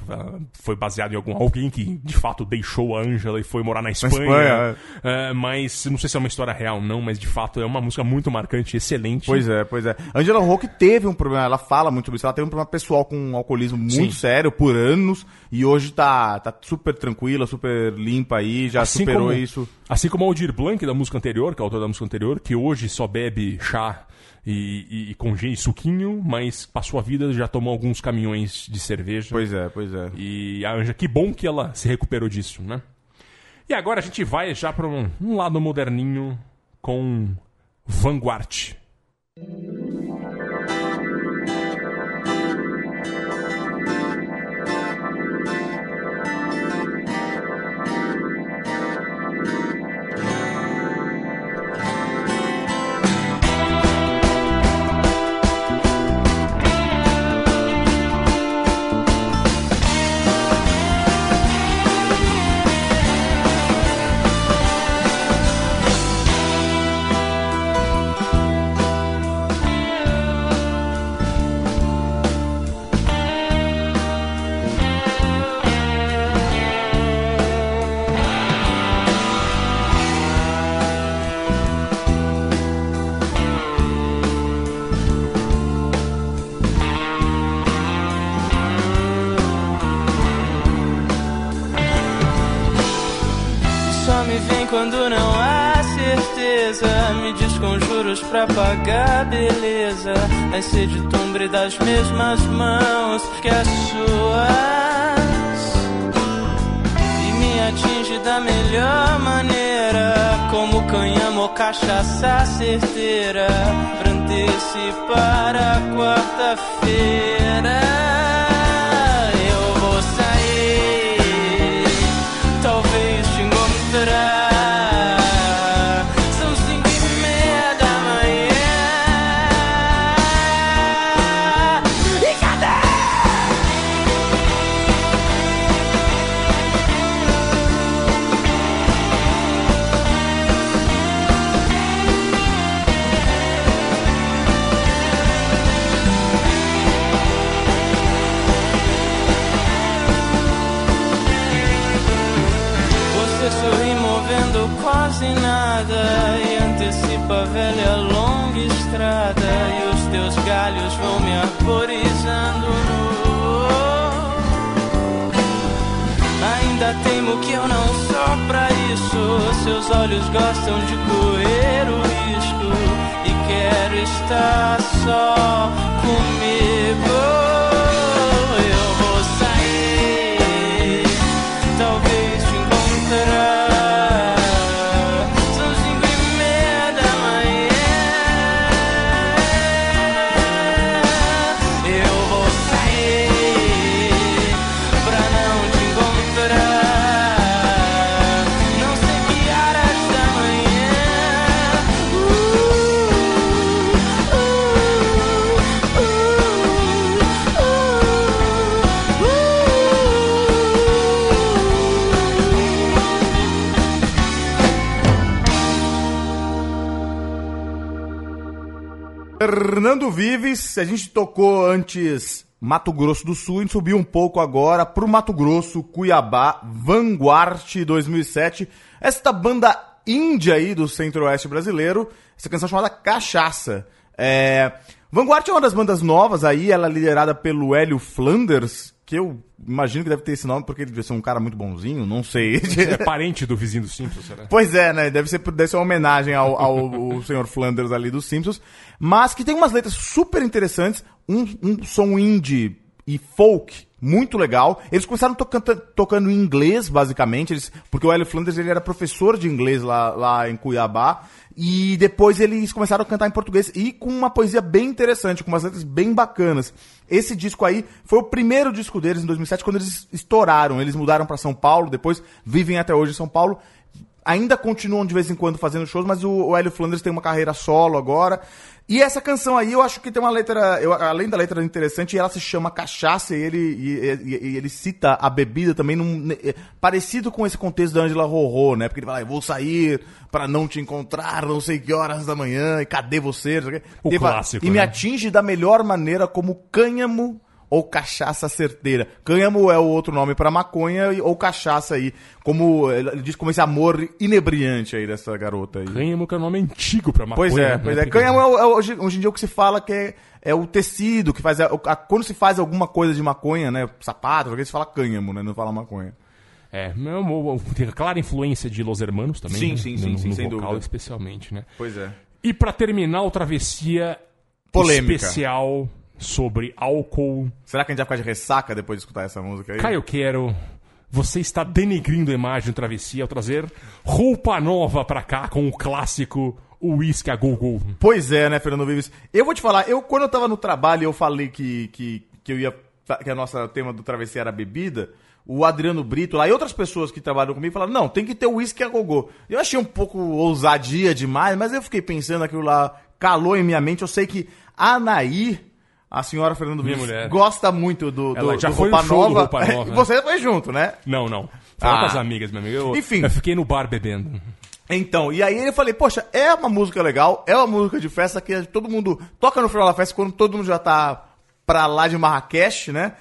foi baseado em algum alguém que de fato deixou a Ângela e foi morar na Espanha. Espanha, É, mas não sei se é uma história real não, mas de fato é uma música muito marcante, excelente. Pois é, pois é. Angela Roque teve um problema, ela fala muito sobre isso, ela teve um problema pessoal com um alcoolismo muito Sim. sério por anos e hoje tá, tá super tranquila, super limpa aí, já Assim superou como, isso. Assim como o Aldir Blanc da música anterior, que é o autor da música anterior, que hoje só bebe chá e, e, e congê suquinho, mas passou a vida já tomou alguns caminhões de cerveja. Pois é, pois é. E a Anja, que bom que ela se recuperou disso, né? E agora a gente vai já para um, um lado moderninho com Vanguard. Me diz conjuros pra pagar beleza. A sede tombre das mesmas mãos que as suas. E me atinge da melhor maneira, como canhamo ou cachaça certeira. Pra antecipar a quarta-feira. Eu vou sair, talvez te encontrar. Arborizando no Ainda teimo que eu não sou pra isso Seus olhos gostam de correr o risco E quero estar só comigo Fernando Vives, a gente tocou antes Mato Grosso do Sul, a gente subiu um pouco agora pro Mato Grosso, Cuiabá, Vanguard 2007. Esta banda índia aí do centro-oeste brasileiro, essa canção chamada Cachaça. É... Vanguard é uma das bandas novas aí, ela é liderada pelo Hélio Flanders, que eu imagino que deve ter esse nome porque ele deve ser um cara muito bonzinho, não sei. É parente do vizinho dos Simpsons, será? Pois é, né? Deve ser, deve ser uma homenagem ao, ao, senhor Flanders ali dos Simpsons. Mas que tem umas letras super interessantes, um, um som indie e folk muito legal. Eles começaram tocando, tocando em inglês, basicamente, eles, porque o Hélio Flanders ele era professor de inglês lá, lá em Cuiabá. E depois eles começaram a cantar em português e com uma poesia bem interessante, com umas letras bem bacanas. Esse disco aí foi o primeiro disco deles em 2007, quando eles estouraram. Eles mudaram para São Paulo, depois vivem até hoje em São Paulo. Ainda continuam de vez em quando fazendo shows, mas o, o Hélio Flanders tem uma carreira solo agora. E essa canção aí, eu acho que tem uma letra, eu, além da letra interessante, ela se chama Cachaça e ele, e, e- e ele cita a bebida também num, eh, parecido com esse contexto da Angela Rorô, né? Porque ele fala, eu vou sair pra não te encontrar, não sei que horas da manhã, e cadê você? O E ele fala, clássico, E me né? atinge da melhor maneira como cânhamo ou cachaça certeira. Cânhamo é o outro nome pra maconha ou cachaça aí, como ele diz como esse amor inebriante aí dessa garota aí. Cânhamo que é um nome antigo pra maconha. Pois é, né? pois é. Cânhamo é, é hoje, hoje em dia o que se fala que é, é o tecido que faz. A, a- quando se faz alguma coisa de maconha, né? Sapato, alguém se fala cânhamo, né? Não fala maconha. É, meu- tem clara influência de Los Hermanos também. Sim, né? sim, no, sim, sim, no sem vocal dúvida. especialmente, né? Pois é. E pra terminar o Travessia Polêmica. especial sobre álcool. Será que a gente vai ficar de ressaca depois de escutar essa música aí? Caio Quero, você está denegrindo a imagem do Travessia ao trazer roupa nova pra cá com o clássico Whisky a Go Go. Pois é, né, Fernando Vives? Eu vou te falar, eu quando eu tava no trabalho eu falei que, que, que eu ia. que a nossa tema do travessia era bebida. O Adriano Brito lá e outras pessoas que trabalham comigo falaram: não, tem que ter uísque a gogô. Eu achei um pouco ousadia demais, mas eu fiquei pensando aquilo lá, calou em minha mente. Eu sei que a Anaí, a senhora Fernando Minha mulher. gosta muito do, do, Ela já do foi Roupa no show do Nova. Roupa Nova? Você foi junto, né? Não, não. Fala Ah. com as amigas, meu amigo. Eu, Enfim. Eu fiquei no bar bebendo. Então, e aí eu falei, poxa, é uma música legal, é uma música de festa que todo mundo toca no final da festa quando todo mundo já tá pra lá de Marrakech, né?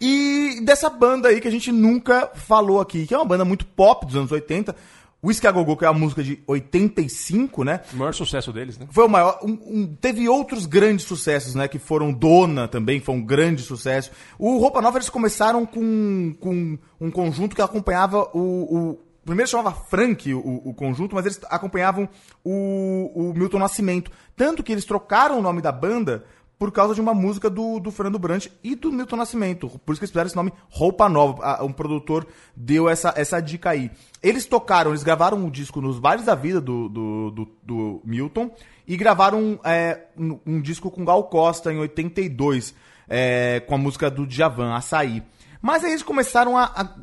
E dessa banda aí que a gente nunca falou aqui, que é uma banda muito pop dos anos 80. Whisky a Go Go, que é uma música de 85, né? O maior sucesso deles, né? Foi o maior. um- um- teve outros grandes sucessos, né? Que foram Dona também, foi um grande sucesso. O Roupa Nova eles começaram com, com um conjunto que acompanhava o, o primeiro chamava Frank o, o conjunto, mas eles acompanhavam o, o Milton Nascimento. Tanto que eles trocaram o nome da banda por causa de uma música do, do Fernando Brant e do Milton Nascimento. Por isso que eles fizeram esse nome Roupa Nova. Um produtor deu essa, essa dica aí. Eles tocaram, eles gravaram um disco nos Bares da Vida do, do, do, do Milton e gravaram é, um, um disco com Gal Costa em 82, é, com a música do Djavan, Açaí. Mas aí eles começaram a, a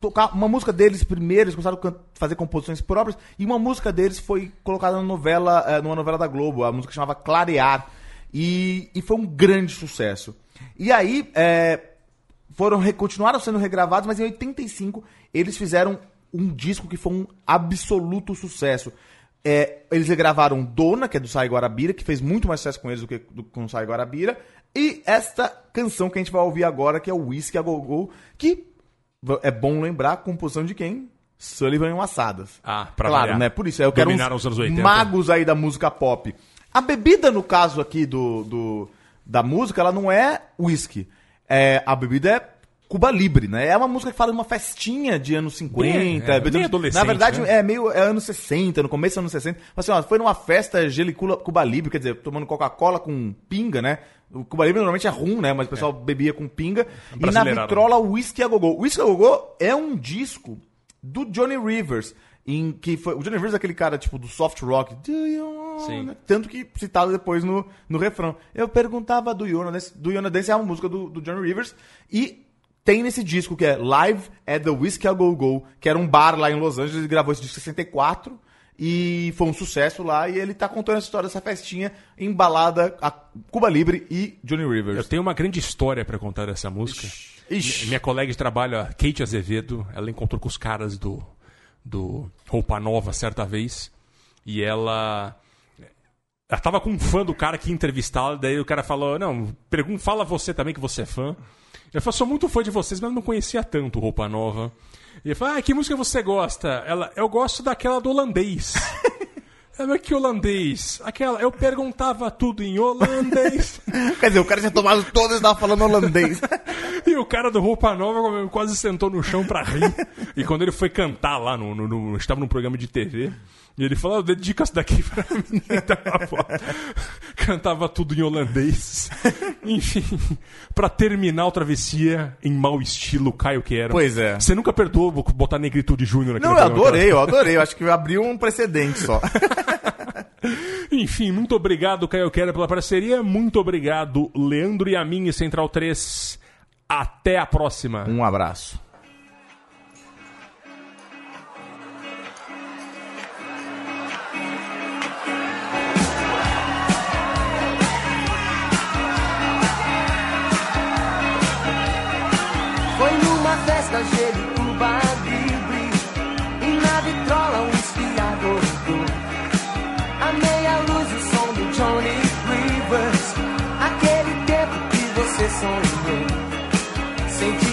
tocar uma música deles primeiro, eles começaram a fazer composições próprias, e uma música deles foi colocada na novela, eh, numa novela da Globo, a música chamava Clarear, e, e foi um grande sucesso. E aí, eh, foram continuaram sendo regravados, mas em 85 eles fizeram um disco que foi um absoluto sucesso. É, eles regravaram Dona, que é do Sai Guarabira, que fez muito mais sucesso com eles do que do, com o Sai Guarabira, e esta canção que a gente vai ouvir agora, que é o Whisky a Go Go, que é bom lembrar a composição de quem? Sullivan e Massadas. Ah, pra Claro, variar. né? Por isso, eu quero Dominaram uns os anos 80. magos aí da música pop. A bebida, no caso aqui do, do- da música, ela não é whisky. É, a bebida é Cuba Libre, né? É uma música que fala de uma festinha de anos 50. Bem, é, bem adolescente, Na verdade, né? é meio é anos 60, no começo dos anos 60. Assim, ó, foi numa festa gelicula Cuba Libre, quer dizer, tomando Coca-Cola com pinga, né? O Cuba Libre normalmente é rum, né? Mas o pessoal bebia com pinga. E na Brasileirado. vitrola, o Whisky a Gogô. O Whisky a Gogô é um disco do Johnny Rivers. Em que foi, o Johnny Rivers é aquele cara, tipo, do soft rock. Do you wanna... Tanto que citado depois no, no refrão. Eu perguntava do Yona Dance. Do Yona Dance é uma música do, do Johnny Rivers. E tem nesse disco que é Live at the Whiskey a Go Go, que era um bar lá em Los Angeles. Ele gravou esse disco em 64. E foi um sucesso lá. E ele tá contando essa história dessa festinha embalada a Cuba Libre e Johnny Rivers. Eu tenho uma grande história pra contar dessa música. Ixi. Mi- Minha colega de trabalho, a Kate Azevedo, ela encontrou com os caras do, do Roupa Nova certa vez. E ela. Ela tava com um fã do cara que ia entrevistá-la, daí o cara falou: Não, pergunta, fala você também que você é fã. Eu falei: Sou muito fã de vocês, mas não conhecia tanto Roupa Nova. E ele falou: Ah, que música você gosta? Ela: Eu gosto daquela do holandês. Mas que holandês? Aquela, eu perguntava tudo em holandês. Quer dizer, o cara tinha tomado todas e tava falando holandês. E o cara do Roupa Nova quase sentou no chão pra rir. E quando ele foi cantar lá, no, no, no- estava num programa de TV, e ele falou, "Ah, dedica isso daqui pra mim. Cantava tudo em holandês. Enfim, pra terminar o Travessia em mau estilo, Caio Quero. Pois é. Você nunca perdoou botar Negritude Júnior aqui Não, eu adorei, eu adorei. Eu acho que abriu um precedente só. Enfim, muito obrigado, Caio Quero, pela parceria. Muito obrigado, Leandro e a mim Central 3. Até a próxima. Um abraço.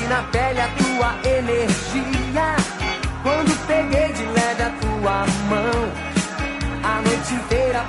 Na pele a tua energia. Quando peguei de leve a tua mão A noite inteira